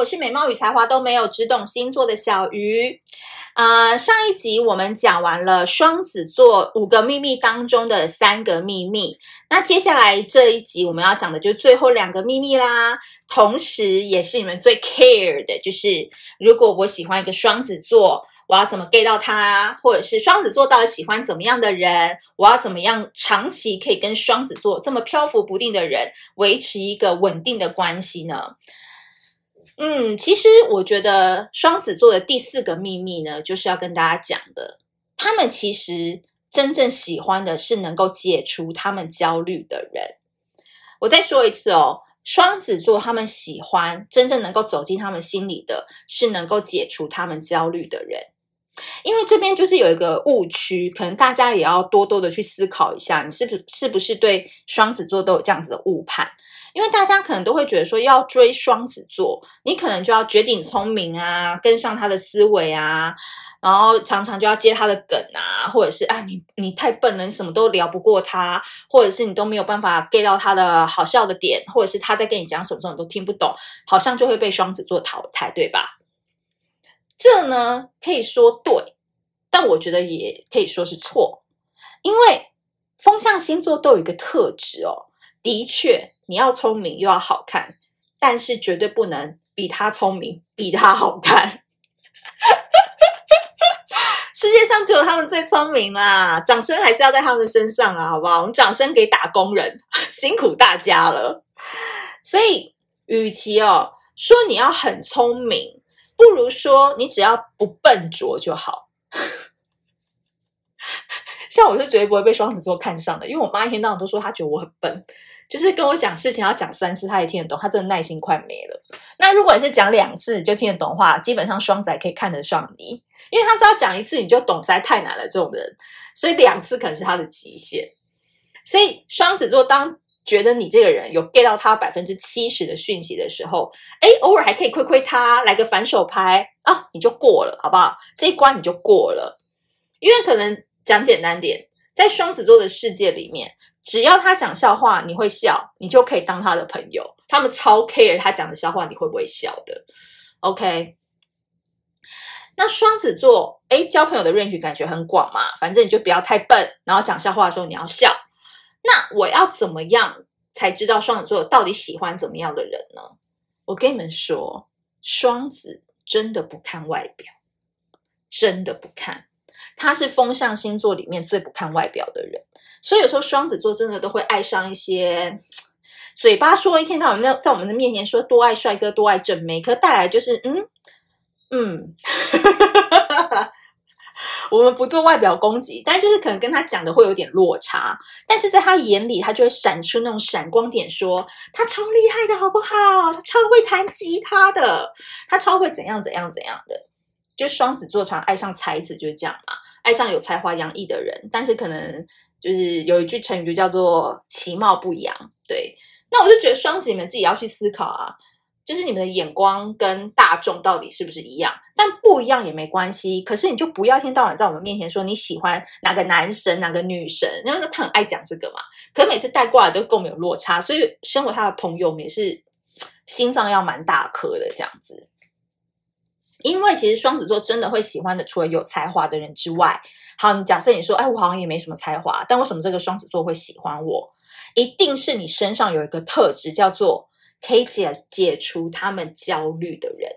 我是美貌与才华都没有，只懂星座的小鱼。呃，上一集我们讲完了双子座五个秘密当中的三个秘密，那接下来这一集我们要讲的就是最后两个秘密啦，同时也是你们最 care 的，就是如果我喜欢一个双子座，我要怎么 get 到他，或者是双子座到底喜欢怎么样的人，我要怎么样长期可以跟双子座这么漂浮不定的人维持一个稳定的关系呢？嗯，其实我觉得双子座的第四个秘密呢，就是要跟大家讲的。他们其实真正喜欢的是能够解除他们焦虑的人。我再说一次哦，双子座他们喜欢真正能够走进他们心里的，是能够解除他们焦虑的人。因为这边就是有一个误区，可能大家也要多多的去思考一下，你是不是是不是对双子座都有这样子的误判？因为大家可能都会觉得说，要追双子座，你可能就要绝顶聪明啊，跟上他的思维啊，然后常常就要接他的梗啊，或者是啊，你你太笨了，你什么都聊不过他，或者是你都没有办法 get 到他的好笑的点，或者是他在跟你讲什么时候你都听不懂，好像就会被双子座淘汰，对吧？这呢可以说对，但我觉得也可以说是错，因为风象星座都有一个特质哦，的确。你要聪明又要好看，但是绝对不能比他聪明，比他好看。世界上只有他们最聪明啦！掌声还是要在他们身上啊，好不好？我们掌声给打工人，辛苦大家了。所以，与其哦说你要很聪明，不如说你只要不笨拙就好。像我是绝对不会被双子座看上的，因为我妈一天到晚都说她觉得我很笨。就是跟我讲事情要讲三次，她也听得懂，她真的耐心快没了。那如果你是讲两次就听得懂的话，基本上双仔可以看得上你，因为他只要讲一次你就懂，实在太难了这种人，所以两次可能是他的极限。所以双子座当觉得你这个人有 get 到他百分之七十的讯息的时候，诶，偶尔还可以亏亏他，来个反手拍啊，你就过了，好不好？这一关你就过了，因为可能讲简单点。在双子座的世界里面，只要他讲笑话，你会笑，你就可以当他的朋友。他们超 care 他讲的笑话，你会不会笑的？OK。那双子座，诶，交朋友的 range 感觉很广嘛，反正你就不要太笨，然后讲笑话的时候你要笑。那我要怎么样才知道双子座到底喜欢怎么样的人呢？我跟你们说，双子真的不看外表，真的不看。他是风象星座里面最不看外表的人，所以有时候双子座真的都会爱上一些嘴巴说一天到晚在在我们的面前说多爱帅哥多爱正妹，可带来就是嗯嗯，我们不做外表攻击，但就是可能跟他讲的会有点落差，但是在他眼里他就会闪出那种闪光点说，他超厉害的好不好？他超会弹吉他的，他超会怎样怎样怎样的，就双子座常爱上才子就是这样嘛。爱上有才华洋溢的人，但是可能就是有一句成语就叫做其貌不扬。对，那我就觉得双子你们自己要去思考啊，就是你们的眼光跟大众到底是不是一样？但不一样也没关系。可是你就不要一天到晚在我们面前说你喜欢哪个男神哪个女神，因为他很爱讲这个嘛。可每次带过来都跟我们有落差，所以身为他的朋友，们也是心脏要蛮大颗的这样子。因为其实双子座真的会喜欢的，除了有才华的人之外，好，你假设你说，哎，我好像也没什么才华，但为什么这个双子座会喜欢我？一定是你身上有一个特质，叫做可以解解除他们焦虑的人，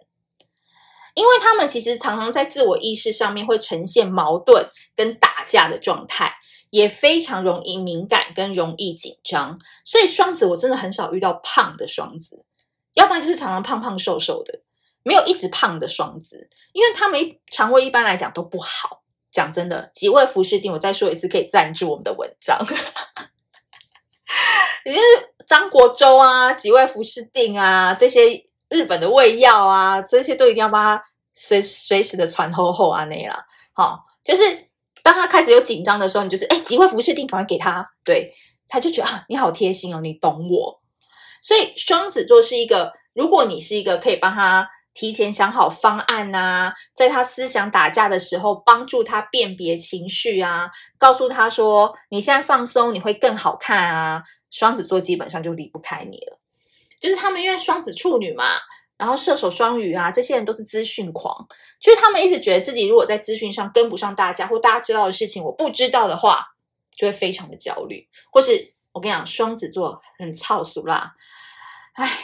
因为他们其实常常在自我意识上面会呈现矛盾跟打架的状态，也非常容易敏感跟容易紧张，所以双子我真的很少遇到胖的双子，要不然就是常常胖胖瘦瘦的。没有一直胖的双子，因为他们肠胃一般来讲都不好。讲真的，几位服饰店，我再说一次，可以赞助我们的文章。也就是张国周啊，几位服饰定啊，这些日本的胃药啊，这些都一定要帮他随随时的传厚厚啊那啦。好，就是当他开始有紧张的时候，你就是哎，几位服饰定赶快给他，对，他就觉得啊，你好贴心哦，你懂我。所以双子座是一个，如果你是一个可以帮他。提前想好方案呐、啊，在他思想打架的时候，帮助他辨别情绪啊，告诉他说：“你现在放松，你会更好看啊。”双子座基本上就离不开你了，就是他们因为双子处女嘛，然后射手、双鱼啊，这些人都是资讯狂，就是他们一直觉得自己如果在资讯上跟不上大家，或大家知道的事情我不知道的话，就会非常的焦虑。或是我跟你讲，双子座很操俗啦，唉，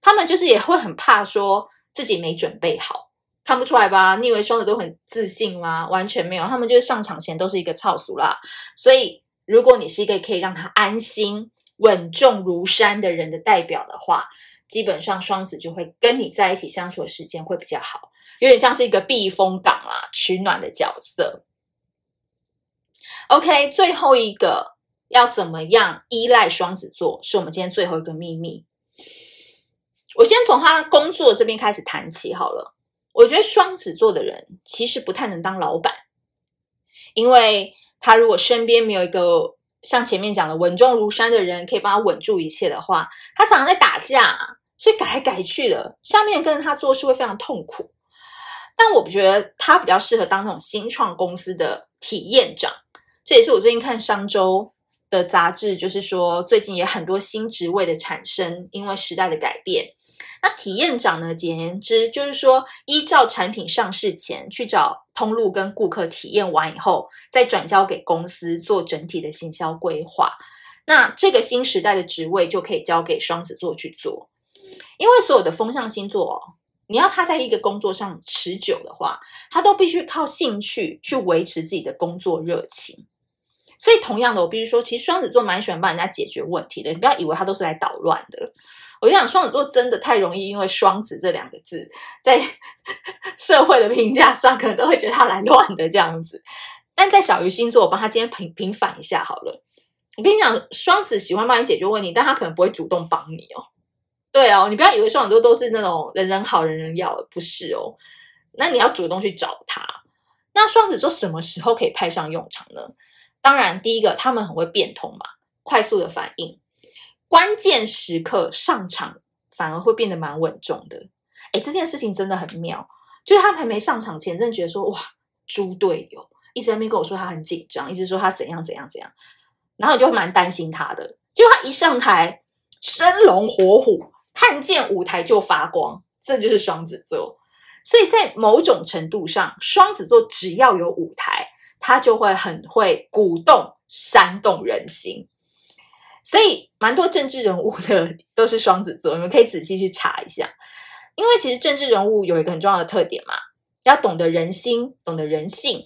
他们就是也会很怕说自己没准备好，看不出来吧？你以为双子都很自信吗？完全没有，他们就是上场前都是一个操俗啦。所以，如果你是一个可以让他安心、稳重如山的人的代表的话，基本上双子就会跟你在一起相处的时间会比较好，有点像是一个避风港啦、取暖的角色。OK，最后一个要怎么样依赖双子座，是我们今天最后一个秘密。我先从他工作这边开始谈起好了。我觉得双子座的人其实不太能当老板，因为他如果身边没有一个像前面讲的稳重如山的人，可以帮他稳住一切的话，他常常在打架。所以改来改去的，下面跟着他做事会非常痛苦。但我觉得他比较适合当那种新创公司的体验长。这也是我最近看商周的杂志，就是说最近也很多新职位的产生，因为时代的改变。那体验长呢，简言之就是说，依照产品上市前去找通路跟顾客体验完以后，再转交给公司做整体的行销规划。那这个新时代的职位就可以交给双子座去做。因为所有的风象星座哦，你要他在一个工作上持久的话，他都必须靠兴趣去维持自己的工作热情。所以，同样的，我必须说，其实双子座蛮喜欢帮人家解决问题的。你不要以为他都是来捣乱的。我跟你讲，双子座真的太容易，因为“双子”这两个字在 社会的评价上，可能都会觉得他来乱的这样子。但在小鱼星座，我帮他今天平平反一下好了。我跟你讲，双子喜欢帮你解决问题，但他可能不会主动帮你哦。对哦，你不要以为双子座都是那种人人好人人要，不是哦。那你要主动去找他。那双子座什么时候可以派上用场呢？当然，第一个他们很会变通嘛，快速的反应，关键时刻上场反而会变得蛮稳重的。诶，这件事情真的很妙，就是他们还没上场前，真的觉得说哇，猪队友一直在那边跟我说他很紧张，一直说他怎样怎样怎样，然后你就会蛮担心他的。结果他一上台，生龙活虎。看见舞台就发光，这就是双子座。所以在某种程度上，双子座只要有舞台，他就会很会鼓动、煽动人心。所以，蛮多政治人物的都是双子座，你们可以仔细去查一下。因为其实政治人物有一个很重要的特点嘛，要懂得人心，懂得人性，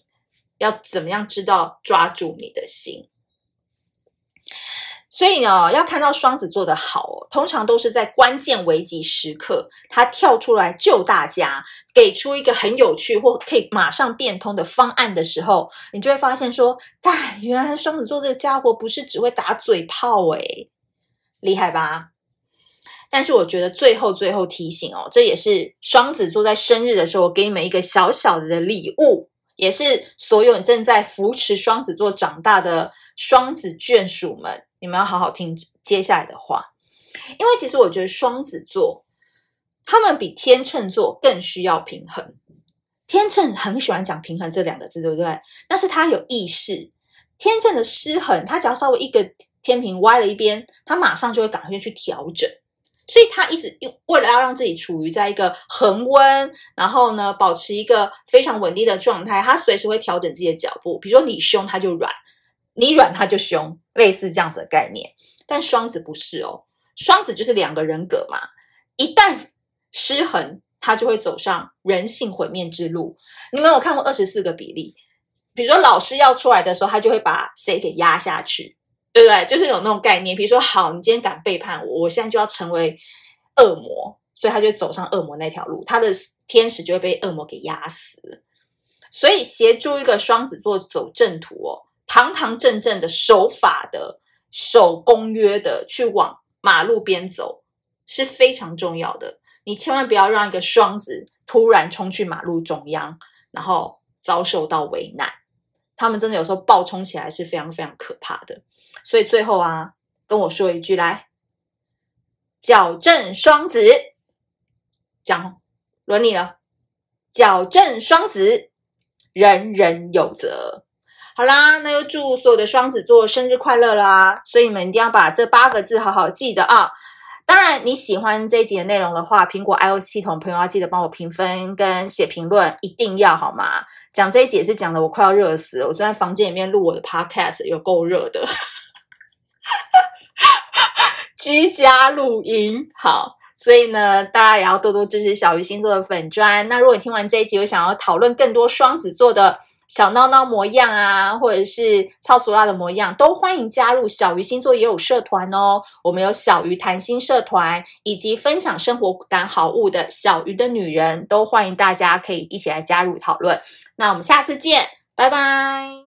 要怎么样知道抓住你的心。所以呢，要看到双子座的好，通常都是在关键危急时刻，他跳出来救大家，给出一个很有趣或可以马上变通的方案的时候，你就会发现说，哎，原来双子座这个家伙不是只会打嘴炮诶，厉害吧？但是我觉得最后最后提醒哦，这也是双子座在生日的时候，我给你们一个小小的礼物，也是所有正在扶持双子座长大的双子眷属们。你们要好好听接下来的话，因为其实我觉得双子座他们比天秤座更需要平衡。天秤很喜欢讲平衡这两个字，对不对？但是他有意识，天秤的失衡，他只要稍微一个天平歪了一边，他马上就会赶快去调整。所以他一直用为了要让自己处于在一个恒温，然后呢，保持一个非常稳定的状态，他随时会调整自己的脚步。比如说你凶，他就软。你软他就凶，类似这样子的概念。但双子不是哦，双子就是两个人格嘛。一旦失衡，他就会走上人性毁灭之路。你们有看过二十四个比例？比如说老师要出来的时候，他就会把谁给压下去，对不对？就是有那种概念。比如说，好，你今天敢背叛我，我现在就要成为恶魔，所以他就走上恶魔那条路，他的天使就会被恶魔给压死。所以协助一个双子座走正途哦。堂堂正正的守法的、守公约的去往马路边走是非常重要的。你千万不要让一个双子突然冲去马路中央，然后遭受到危难。他们真的有时候暴冲起来是非常非常可怕的。所以最后啊，跟我说一句来，矫正双子，讲轮你了，矫正双子，人人有责。好啦，那就祝所有的双子座生日快乐啦！所以你们一定要把这八个字好好记得啊！当然，你喜欢这一集的内容的话，苹果 iOS 系统朋友要记得帮我评分跟写评论，一定要好吗？讲这一集也是讲的我快要热死了，我坐在房间里面录我的 podcast，有够热的，居家录音好。所以呢，大家也要多多支持小鱼星座的粉砖。那如果你听完这一集有想要讨论更多双子座的小闹闹模样啊，或者是超俗辣的模样，都欢迎加入小鱼星座也有社团哦。我们有小鱼谈心社团，以及分享生活感好物的小鱼的女人，都欢迎大家可以一起来加入讨论。那我们下次见，拜拜。